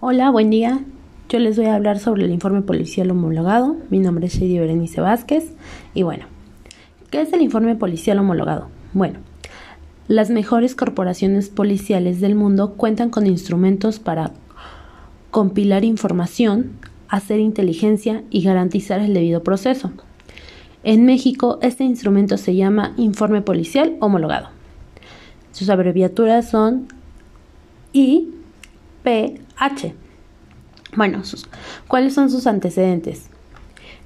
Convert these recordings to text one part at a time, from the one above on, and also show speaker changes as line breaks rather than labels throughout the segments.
Hola, buen día. Yo les voy a hablar sobre el informe policial homologado. Mi nombre es Shady Berenice Vázquez. Y bueno, ¿qué es el informe policial homologado? Bueno, las mejores corporaciones policiales del mundo cuentan con instrumentos para compilar información, hacer inteligencia y garantizar el debido proceso. En México, este instrumento se llama Informe Policial Homologado. Sus abreviaturas son I PH. Bueno, ¿cuáles son sus antecedentes?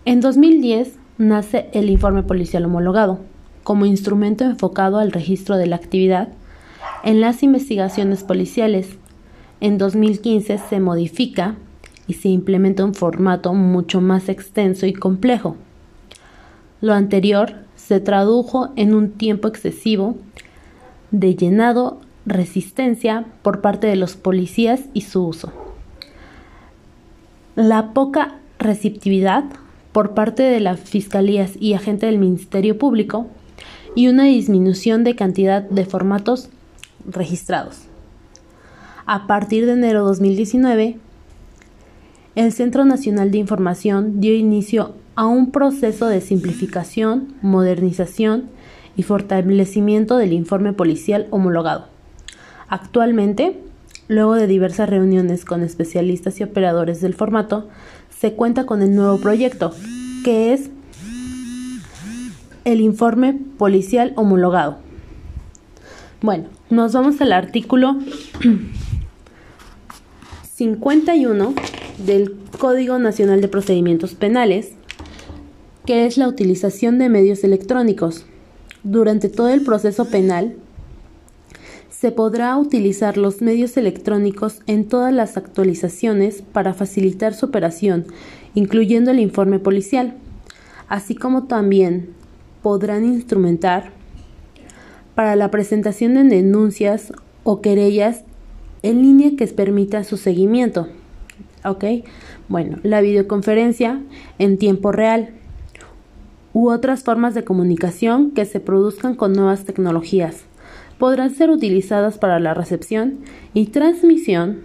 En 2010 nace el informe policial homologado como instrumento enfocado al registro de la actividad en las investigaciones policiales. En 2015 se modifica y se implementa un formato mucho más extenso y complejo. Lo anterior se tradujo en un tiempo excesivo de llenado resistencia por parte de los policías y su uso. La poca receptividad por parte de las fiscalías y agentes del Ministerio Público y una disminución de cantidad de formatos registrados. A partir de enero de 2019, el Centro Nacional de Información dio inicio a un proceso de simplificación, modernización y fortalecimiento del informe policial homologado Actualmente, luego de diversas reuniones con especialistas y operadores del formato, se cuenta con el nuevo proyecto, que es el informe policial homologado. Bueno, nos vamos al artículo 51 del Código Nacional de Procedimientos Penales, que es la utilización de medios electrónicos. Durante todo el proceso penal, se podrá utilizar los medios electrónicos en todas las actualizaciones para facilitar su operación, incluyendo el informe policial, así como también podrán instrumentar para la presentación de denuncias o querellas en línea que permita su seguimiento. ¿Ok? Bueno, la videoconferencia en tiempo real u otras formas de comunicación que se produzcan con nuevas tecnologías podrán ser utilizadas para la recepción y transmisión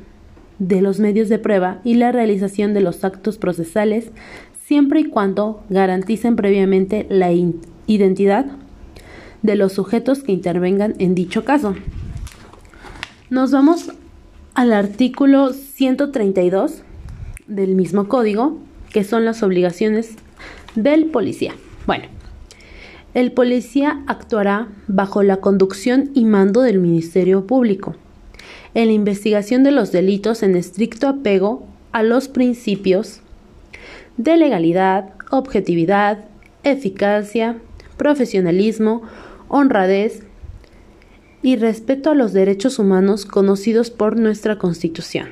de los medios de prueba y la realización de los actos procesales siempre y cuando garanticen previamente la identidad de los sujetos que intervengan en dicho caso. Nos vamos al artículo 132 del mismo código, que son las obligaciones del policía. Bueno, el policía actuará bajo la conducción y mando del Ministerio Público en la investigación de los delitos en estricto apego a los principios de legalidad, objetividad, eficacia, profesionalismo, honradez y respeto a los derechos humanos conocidos por nuestra Constitución.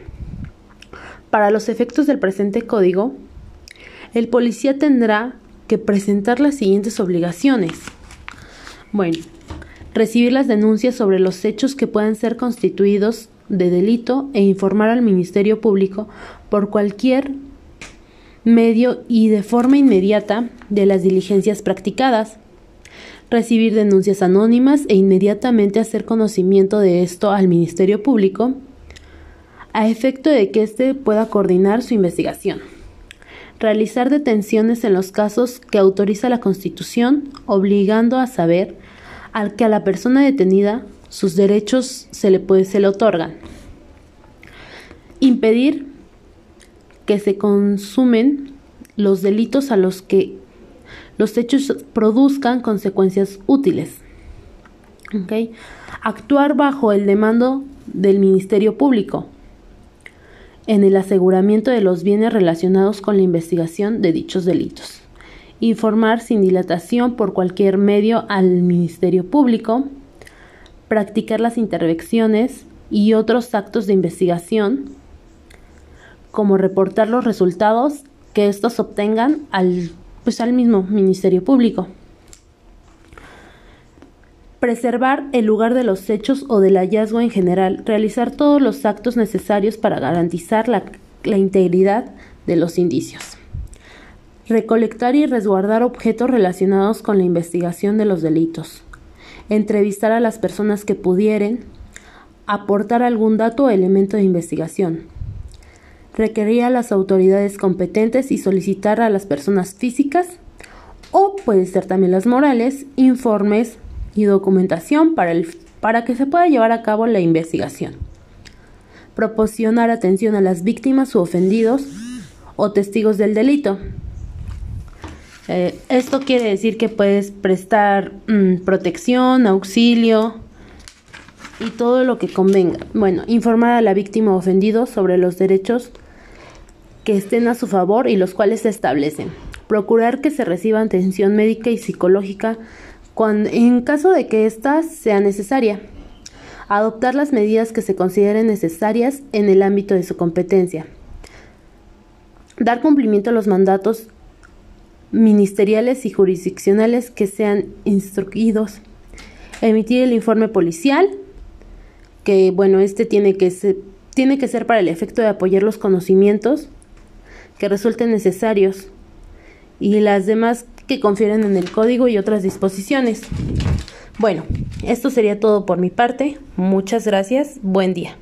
Para los efectos del presente código, el policía tendrá que presentar las siguientes obligaciones. Bueno, recibir las denuncias sobre los hechos que puedan ser constituidos de delito e informar al Ministerio Público por cualquier medio y de forma inmediata de las diligencias practicadas. Recibir denuncias anónimas e inmediatamente hacer conocimiento de esto al Ministerio Público a efecto de que éste pueda coordinar su investigación realizar detenciones en los casos que autoriza la Constitución, obligando a saber al que a la persona detenida sus derechos se le, puede, se le otorgan. Impedir que se consumen los delitos a los que los hechos produzcan consecuencias útiles. Actuar bajo el demando del Ministerio Público en el aseguramiento de los bienes relacionados con la investigación de dichos delitos. Informar sin dilatación por cualquier medio al Ministerio Público. Practicar las intervenciones y otros actos de investigación, como reportar los resultados que estos obtengan al, pues, al mismo Ministerio Público preservar el lugar de los hechos o del hallazgo en general, realizar todos los actos necesarios para garantizar la, integridad de los indicios. Recolectar y resguardar objetos relacionados con la investigación de los delitos. Entrevistar a las personas que pudieren aportar algún dato o elemento de investigación. requerir a las autoridades competentes y solicitar a las personas físicas o puede ser también las morales, informes y documentación para, el, para que se pueda llevar a cabo la investigación. Proporcionar atención a las víctimas u ofendidos o testigos del delito. Eh, esto quiere decir que puedes prestar mm, protección, auxilio y todo lo que convenga. Bueno, informar a la víctima o ofendido sobre los derechos que estén a su favor y los cuales se establecen. Procurar que se reciba atención médica y psicológica cuando, en caso de que ésta sea necesaria. Adoptar las medidas que se consideren necesarias en el ámbito de su competencia. Dar cumplimiento a los mandatos ministeriales y jurisdiccionales que sean instruidos. Emitir el informe policial, que bueno, este tiene que ser, tiene que ser para el efecto de apoyar los conocimientos que resulten necesarios y las demás que confieren en el código y otras disposiciones. Bueno, esto sería todo por mi parte. Muchas gracias. Buen día.